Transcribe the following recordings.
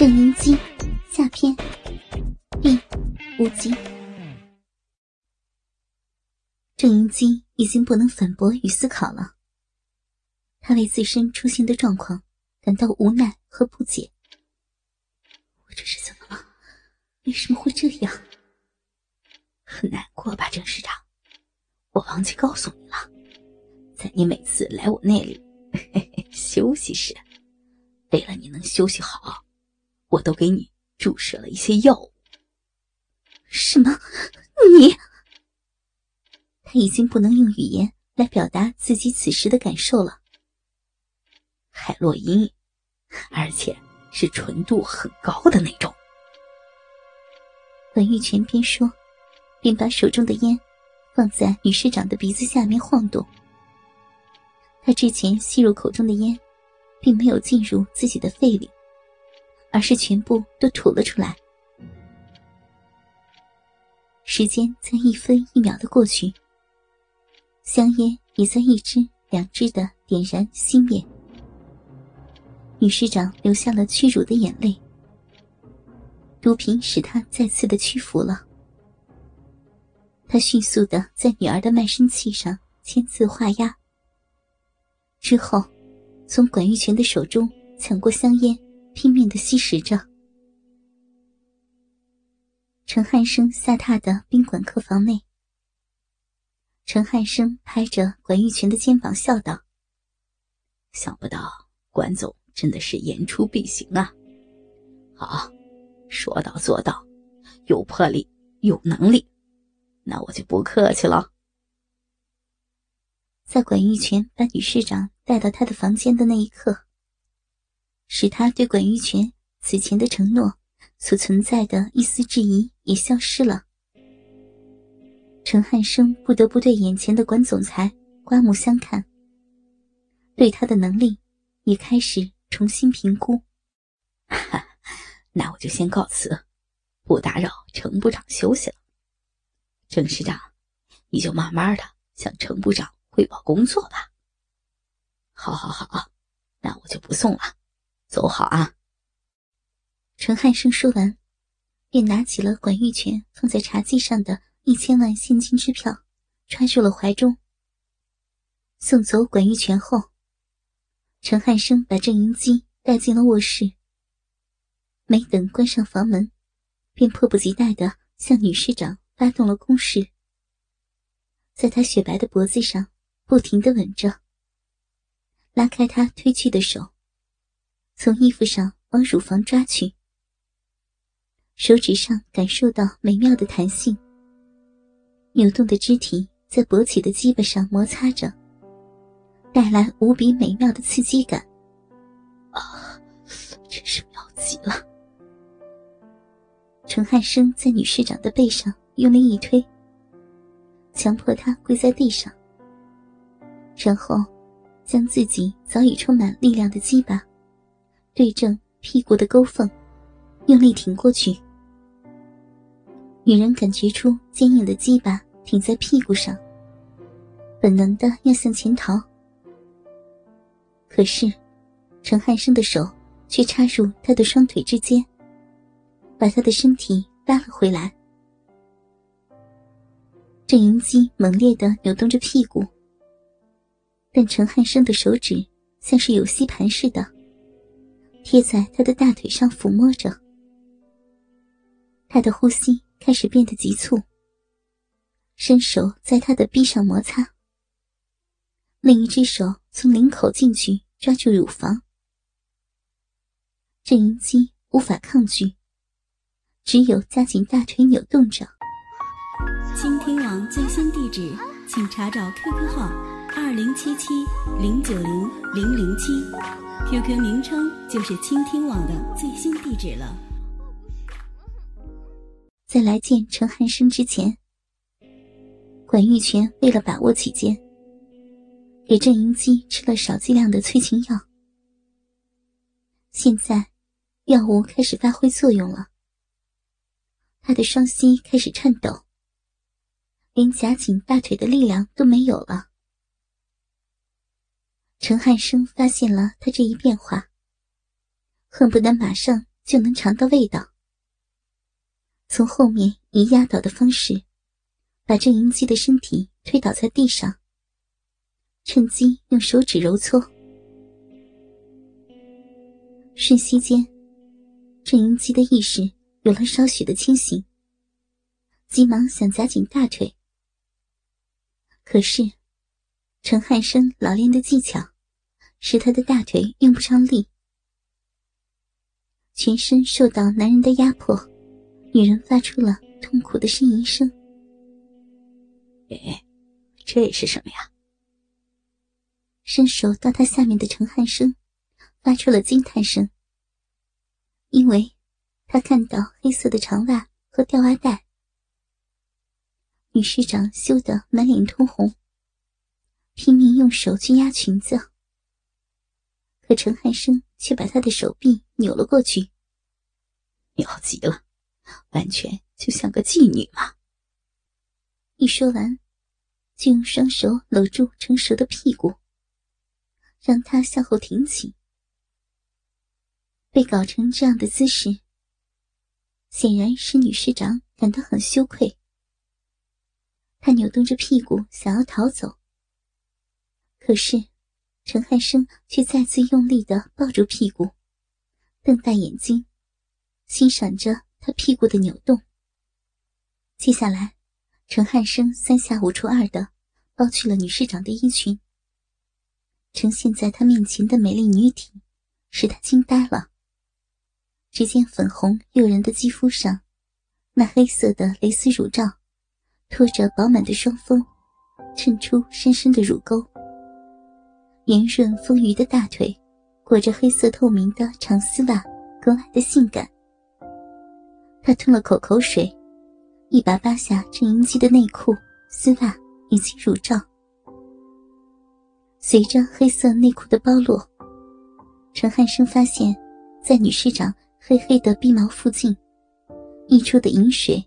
郑云基下篇第五集。郑云基已经不能反驳与思考了，他为自身出现的状况感到无奈和不解。我这是怎么了？为什么会这样？很难过吧，郑市长？我忘记告诉你了，在你每次来我那里 休息时，为了你能休息好。我都给你注射了一些药物。什么？你？他已经不能用语言来表达自己此时的感受了。海洛因，而且是纯度很高的那种。文玉泉边说，边把手中的烟放在女市长的鼻子下面晃动。他之前吸入口中的烟，并没有进入自己的肺里。而是全部都吐了出来。时间在一分一秒的过去，香烟也在一支两支的点燃熄灭。女市长流下了屈辱的眼泪。毒品使她再次的屈服了。她迅速的在女儿的卖身契上签字画押，之后从管玉泉的手中抢过香烟。拼命的吸食着。陈汉生下榻的宾馆客房内，陈汉生拍着管玉泉的肩膀笑道：“想不到管总真的是言出必行啊！好，说到做到，有魄力，有能力，那我就不客气了。”在管玉泉把女市长带到他的房间的那一刻。使他对管玉泉此前的承诺所存在的一丝质疑也消失了。陈汉生不得不对眼前的管总裁刮目相看，对他的能力也开始重新评估。那我就先告辞，不打扰程部长休息了。郑师长，你就慢慢的向程部长汇报工作吧。好好好，那我就不送了。走好啊！陈汉生说完，便拿起了管玉泉放在茶几上的一千万现金支票，揣入了怀中。送走管玉泉后，陈汉生把郑云基带进了卧室。没等关上房门，便迫不及待的向女市长发动了攻势，在她雪白的脖子上不停的吻着，拉开她推去的手。从衣服上往乳房抓去，手指上感受到美妙的弹性，扭动的肢体在勃起的基巴上摩擦着，带来无比美妙的刺激感。啊，真是妙极了！陈汉生在女市长的背上用力一推，强迫她跪在地上，然后将自己早已充满力量的鸡巴。对正屁股的沟缝，用力挺过去。女人感觉出坚硬的鸡巴挺在屁股上，本能的要向前逃。可是，陈汉生的手却插入她的双腿之间，把她的身体拉了回来。郑云基猛烈的扭动着屁股，但陈汉生的手指像是有吸盘似的。贴在他的大腿上抚摸着，他的呼吸开始变得急促。伸手在他的臂上摩擦，另一只手从领口进去抓住乳房。郑云基无法抗拒，只有夹紧大腿扭动着。倾听网最新地址，请查找 QQ 号二零七七零九零零零七。QQ 名称就是倾听网的最新地址了。在来见陈汉生之前，管玉泉为了把握起见，给郑云基吃了少剂量的催情药。现在，药物开始发挥作用了，他的双膝开始颤抖，连夹紧大腿的力量都没有了。陈汉生发现了他这一变化，恨不得马上就能尝到味道。从后面以压倒的方式，把郑银基的身体推倒在地上，趁机用手指揉搓。瞬息间，郑银基的意识有了稍许的清醒，急忙想夹紧大腿，可是陈汉生老练的技巧。使他的大腿用不上力，全身受到男人的压迫，女人发出了痛苦的呻吟声。哎，这是什么呀？伸手到他下面的陈汉生发出了惊叹声，因为他看到黑色的长袜和吊袜带。女市长羞得满脸通红，拼命用手去压裙子。可陈汉生却把他的手臂扭了过去，妙极了，完全就像个妓女嘛。一说完，就用双手搂住成蛇的屁股，让他向后挺起。被搞成这样的姿势，显然是女市长感到很羞愧。她扭动着屁股想要逃走，可是。陈汉生却再次用力的抱住屁股，瞪大眼睛，欣赏着他屁股的扭动。接下来，陈汉生三下五除二的剥去了女市长的衣裙。呈现在他面前的美丽女体，使他惊呆了。只见粉红诱人的肌肤上，那黑色的蕾丝乳罩，托着饱满的双峰，衬出深深的乳沟。圆润丰腴的大腿，裹着黑色透明的长丝袜，格外的性感。他吞了口口水，一把扒下郑英姬的内裤、丝袜以及乳罩。随着黑色内裤的剥落，陈汉生发现，在女市长黑黑的鼻毛附近，溢出的饮水，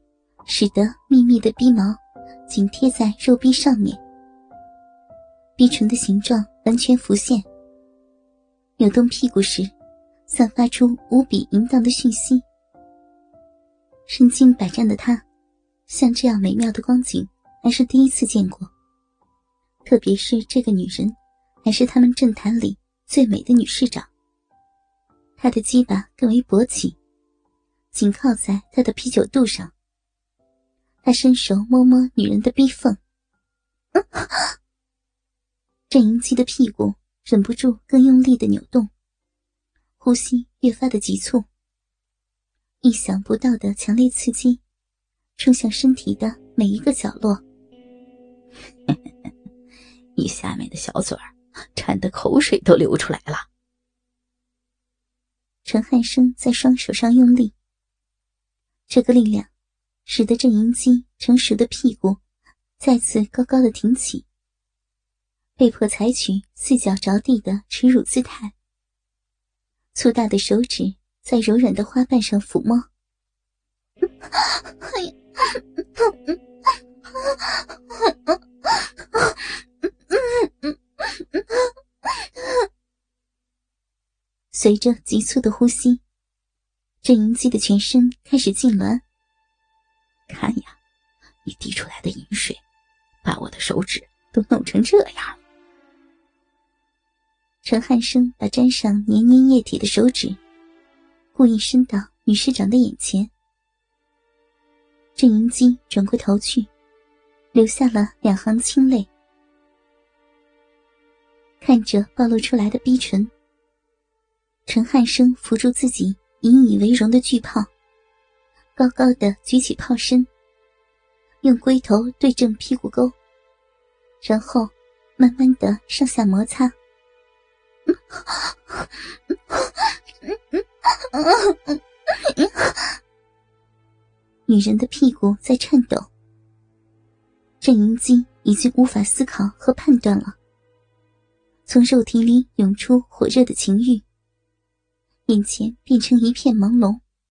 使得密密的鼻毛紧贴在肉壁上面。逼唇的形状完全浮现，扭动屁股时，散发出无比淫荡的讯息。身经百战的他，像这样美妙的光景还是第一次见过。特别是这个女人，还是他们政坛里最美的女市长。她的鸡巴更为勃起，紧靠在他的啤酒肚上。他伸手摸摸女人的逼缝。郑银姬的屁股忍不住更用力的扭动，呼吸越发的急促。意想不到的强烈刺激，冲向身体的每一个角落。你下面的小嘴儿馋得口水都流出来了。陈汉生在双手上用力，这个力量使得郑银姬成熟的屁股再次高高的挺起。被迫采取四脚着地的耻辱姿态，粗大的手指在柔软的花瓣上抚摸。哎呀！随着急促的呼吸，郑银姬的全身开始痉挛。看呀，你滴出来的饮水，把我的手指都弄成这样。陈汉生把沾上黏黏液体的手指，故意伸到女市长的眼前。郑云姬转过头去，流下了两行清泪。看着暴露出来的逼唇，陈汉生扶住自己引以为荣的巨炮，高高的举起炮身，用龟头对正屁股沟，然后慢慢的上下摩擦。女人的屁股在颤抖，郑云基已经无法思考和判断了。从肉体里涌出火热的情欲，眼前变成一片朦胧。